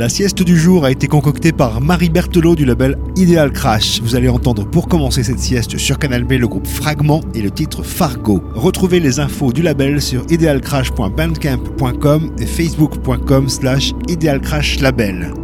La sieste du jour a été concoctée par Marie Berthelot du label Ideal Crash. Vous allez entendre pour commencer cette sieste sur Canal B le groupe Fragment et le titre Fargo. Retrouvez les infos du label sur idealcrash.bandcamp.com et facebook.com slash idealcrashlabel.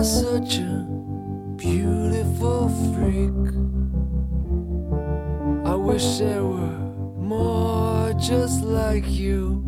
And I wish there were more just like be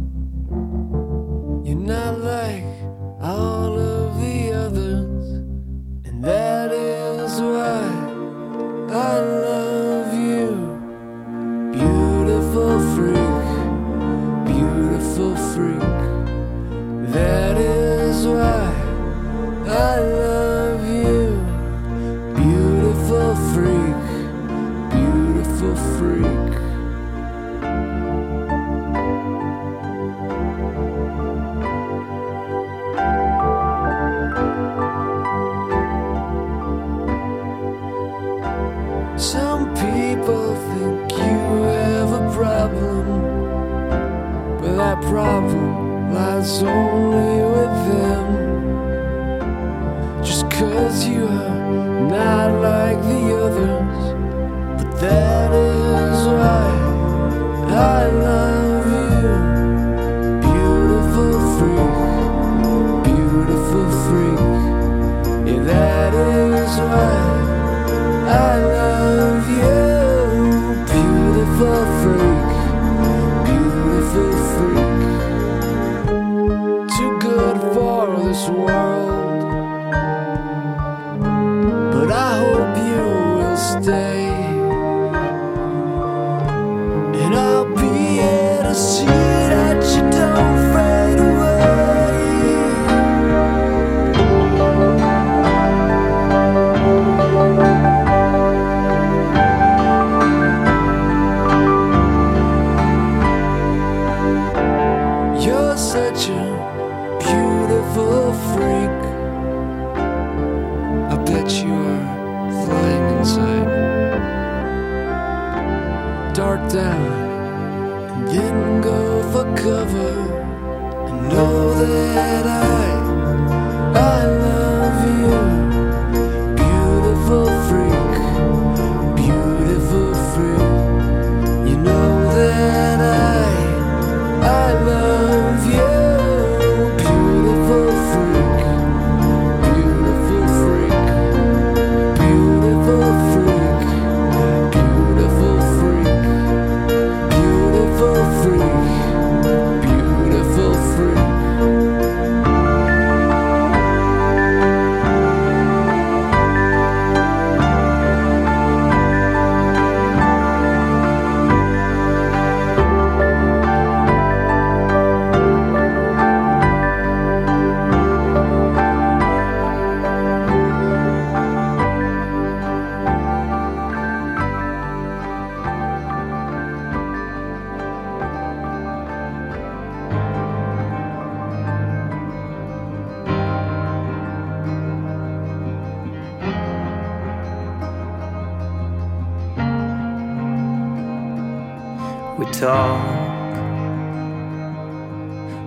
talk,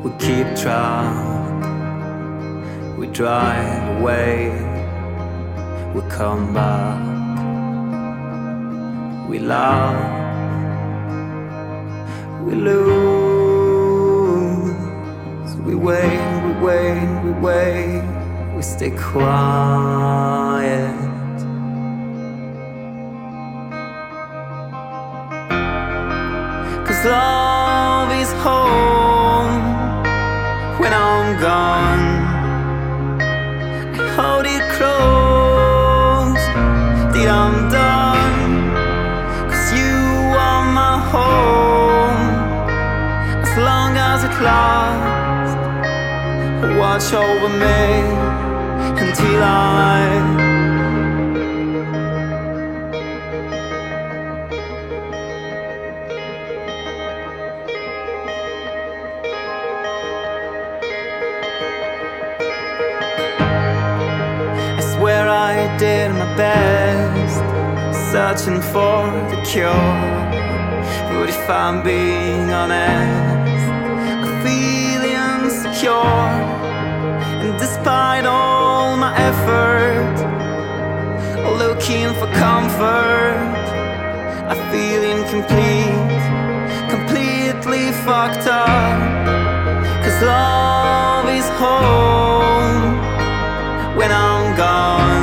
we keep track, we drive away, we come back, we laugh, we lose, we wait, we wait, we wait, we stay quiet. Love is home when I'm gone. I hold it close till I'm done. Cause you are my home as long as it lasts. Watch over me until I. did my best, searching for the cure. But if I'm being honest, I feel insecure. And despite all my effort, looking for comfort, I feel incomplete, completely fucked up. Cause love is home when I'm gone.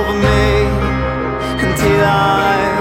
Over me. Until I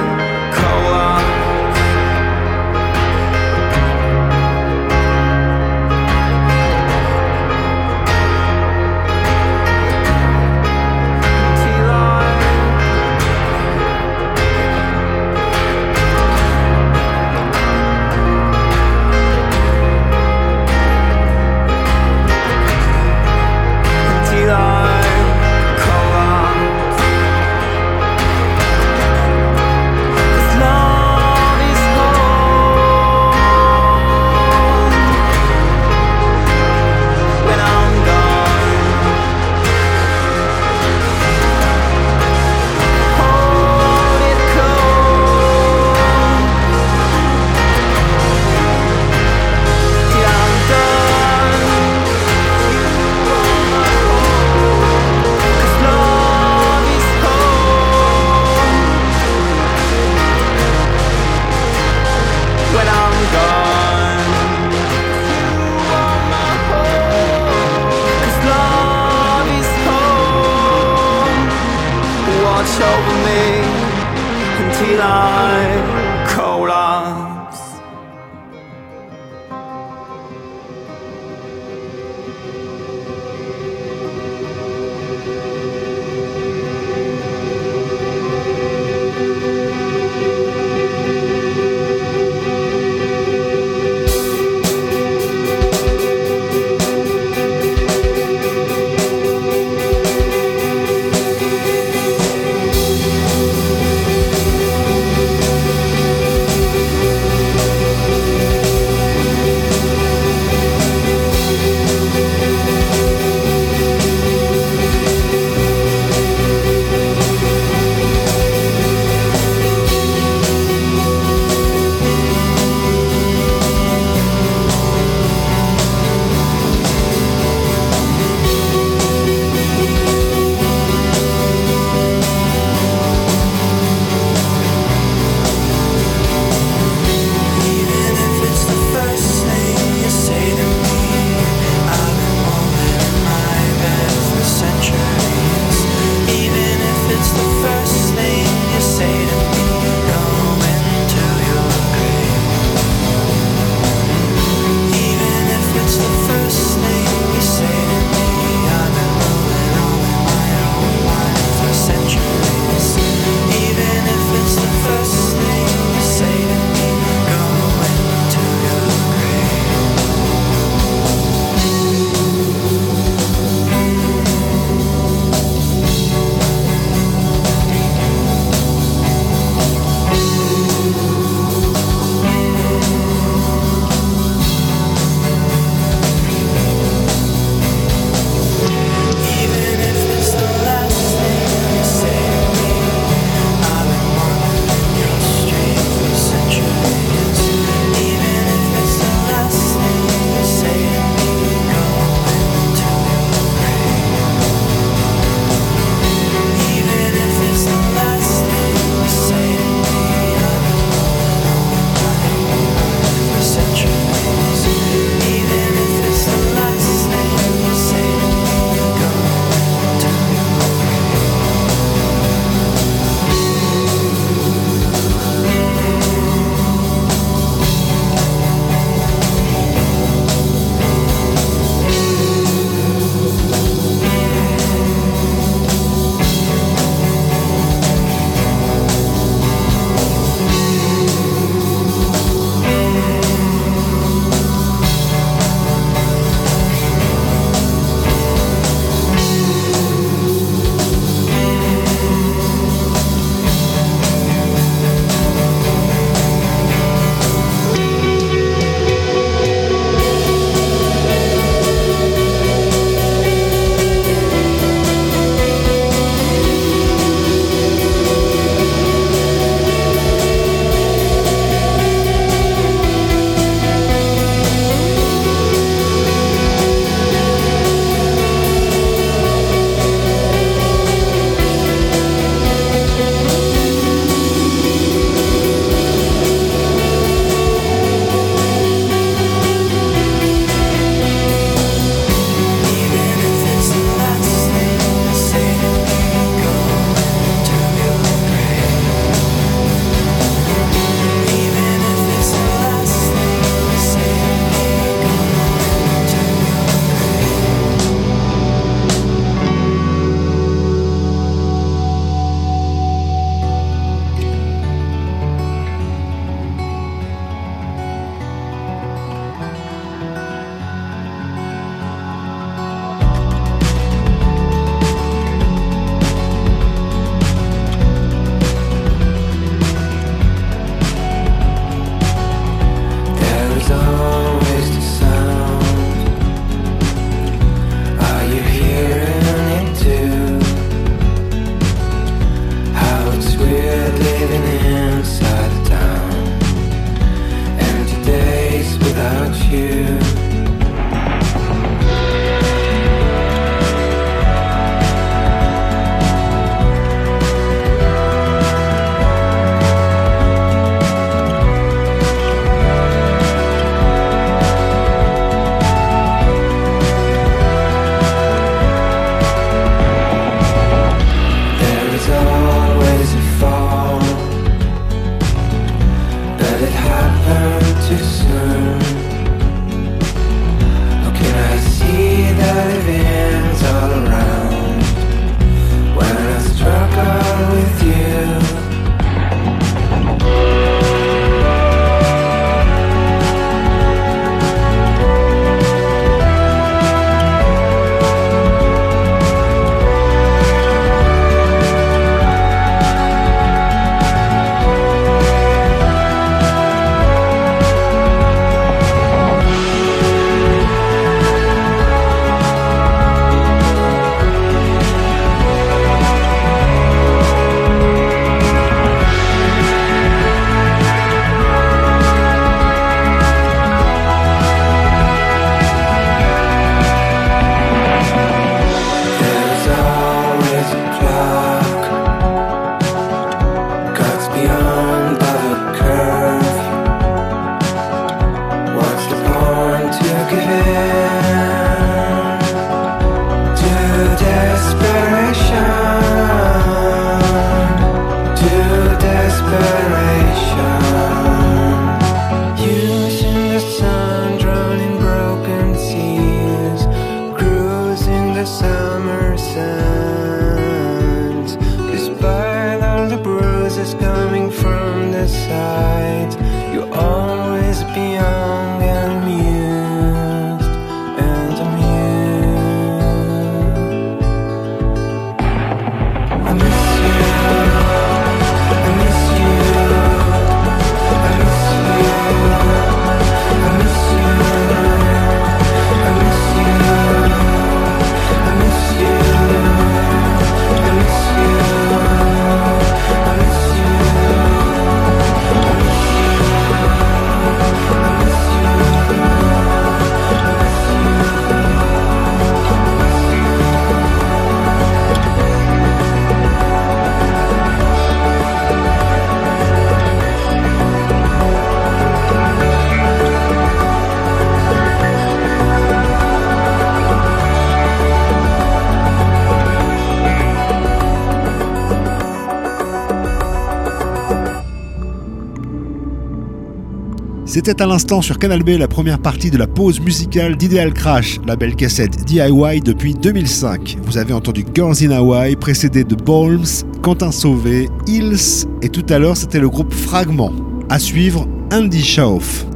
C'était à l'instant sur Canal B la première partie de la pause musicale d'Ideal Crash, la belle cassette DIY depuis 2005. Vous avez entendu Girls in Hawaii, précédé de Balms, Quentin Sauvé, Hills, et tout à l'heure c'était le groupe Fragment. À suivre, Andy Schauf.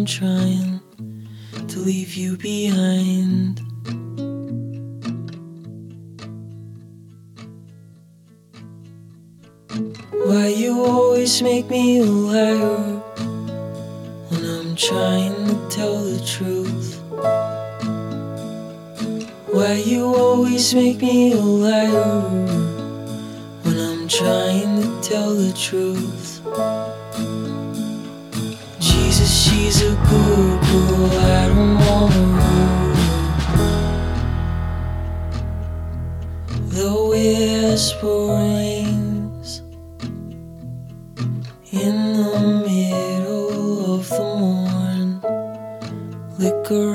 I'm trying to leave you behind. Why you always make me a liar when I'm trying to tell the truth? Why you always make me a liar when I'm trying to tell the truth? Jesus, she's a good girl, I don't wanna rule. The whisperings in the middle of the morn, liquor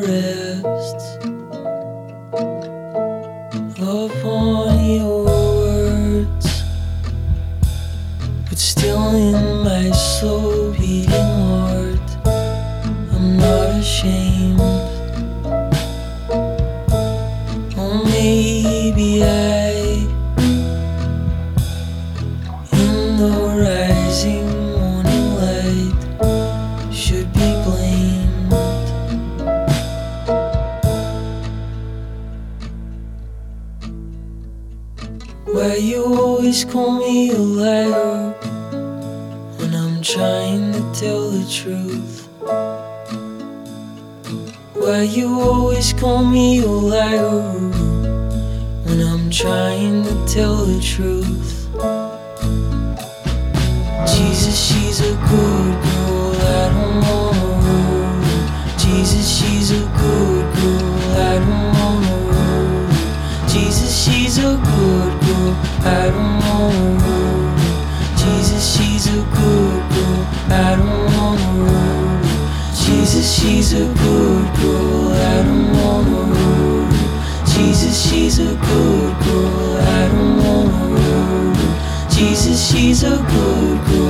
you always call me a liar when I'm trying to tell the truth? Jesus, she's a good girl, I don't wanna rule. Jesus, she's a good girl, I don't wanna rule. Jesus, she's a good girl, I don't wanna rule. Jesus, she's a good girl, I don't wanna rule. Jesus, she's a good girl, Jesus, she's a good girl, I don't wanna. Jesus, she's a good girl,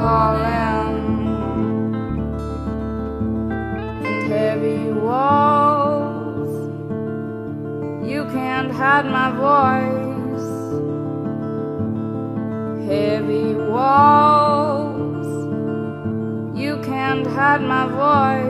Calling. and heavy walls. You can't hide my voice. Heavy walls. You can't hide my voice.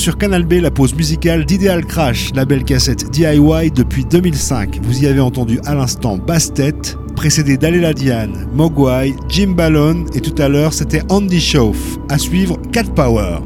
sur Canal B la pause musicale d'Ideal Crash, la belle cassette DIY depuis 2005. Vous y avez entendu à l'instant Bastet, précédé d'Alela Diane, Mogwai, Jim Ballon et tout à l'heure c'était Andy Schoaf. À suivre Cat Power.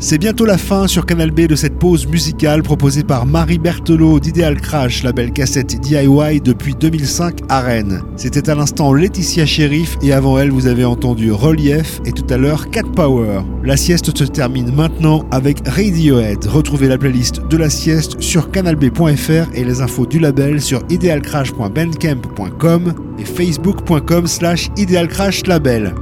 C'est bientôt la fin sur Canal B de cette pause musicale proposée par Marie Berthelot d'Ideal Crash, label cassette DIY depuis 2005 à Rennes. C'était à l'instant Laetitia Sheriff et avant elle vous avez entendu Relief et tout à l'heure Cat Power. La sieste se termine maintenant avec Radiohead. Retrouvez la playlist de la sieste sur canalb.fr et les infos du label sur idealcrash.bandcamp.com et facebook.com slash idealcrashlabel.